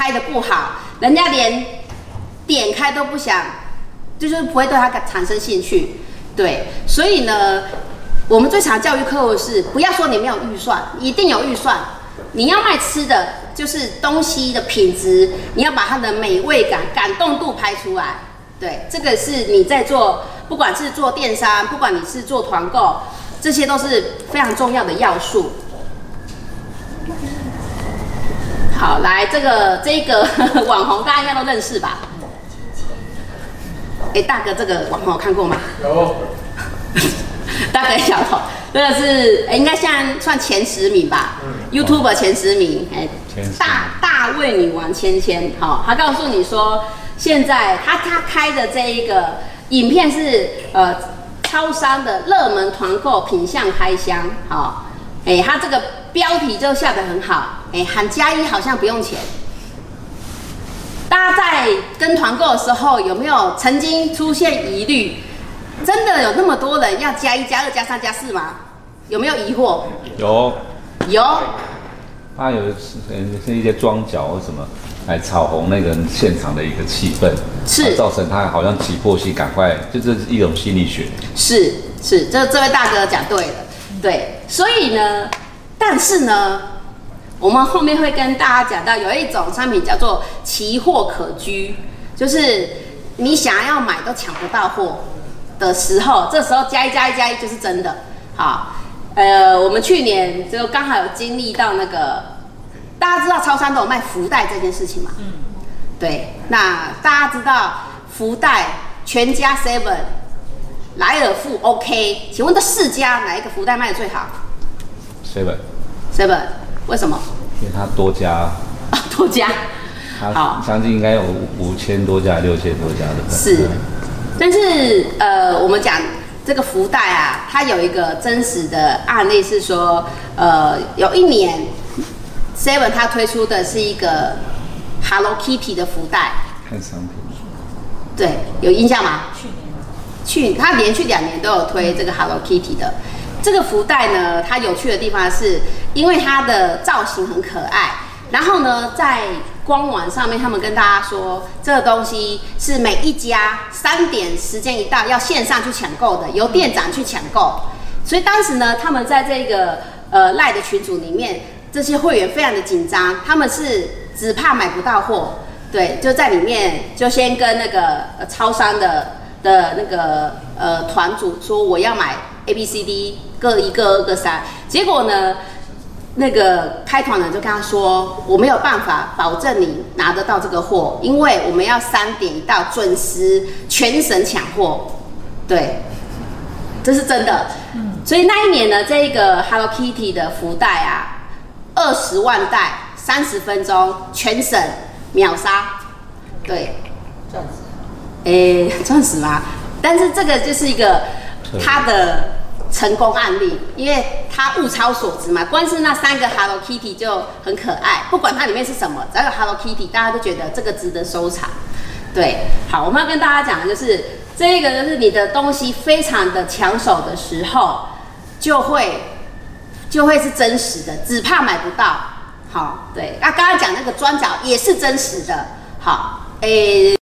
拍的不好，人家连点开都不想，就是不会对他产生兴趣。对，所以呢，我们最常教育客户是不要说你没有预算，一定有预算。你要卖吃的，就是东西的品质，你要把它的美味感、感动度拍出来。对，这个是你在做，不管是做电商，不管你是做团购，这些都是非常重要的要素。好，来这个这个 网红大家应该都认识吧？哎，大哥，这个网红有看过吗？有。大哥小头，这个是应该现在算前十名吧嗯？YouTube 前十名，哎，大大胃女王芊芊，好，他告诉你说，现在他他开的这一个影片是呃超商的热门团购品相开箱，好，哎，他这个标题就下得很好，哎，喊加一好像不用钱。大家在跟团购的时候有没有曾经出现疑虑？真的有那么多人要加一加二加三加四吗？有没有疑惑？有，有。他有是是一些装脚或什么来炒红那个现场的一个气氛，是造成他好像急迫性赶快，就这是一种心理学。是是，这这位大哥讲对了，对。所以呢，但是呢，我们后面会跟大家讲到，有一种商品叫做奇货可居，就是你想要买都抢不到货。的时候，这时候加一加一加一就是真的。好，呃，我们去年就刚好有经历到那个，大家知道超商都有卖福袋这件事情吗？嗯，对。那大家知道福袋全家 Seven、莱尔富 OK，请问这四家哪一个福袋卖的最好？Seven。Seven，为什么？因为它多家。啊，多家。好，将近应该有五千多家、六千多家的。是。但是，呃，我们讲这个福袋啊，它有一个真实的案例是说，呃，有一年，Seven 它推出的是一个 Hello Kitty 的福袋。看商品。对，有印象吗？去年。去，它连续两年都有推这个 Hello Kitty 的这个福袋呢。它有趣的地方是，因为它的造型很可爱，然后呢，在官网上面，他们跟大家说，这个东西是每一家三点时间一到要线上去抢购的，由店长去抢购。所以当时呢，他们在这个呃赖的群组里面，这些会员非常的紧张，他们是只怕买不到货，对，就在里面就先跟那个呃超商的的那个呃团主说我要买 A B C D 各一个二个三，结果呢？那个开团人就跟他说：“我没有办法保证你拿得到这个货，因为我们要三点一到准时全省抢货。”对，这是真的。嗯，所以那一年呢，这个 Hello Kitty 的福袋啊，二十万袋，三十分钟全省秒杀。对，钻石。诶，钻石吗？但是这个就是一个它的。成功案例，因为它物超所值嘛，光是那三个 Hello Kitty 就很可爱，不管它里面是什么，只要有 Hello Kitty，大家都觉得这个值得收藏。对，好，我们要跟大家讲的就是这个，就是你的东西非常的抢手的时候，就会就会是真实的，只怕买不到。好，对，那刚刚讲那个砖角也是真实的。好，诶。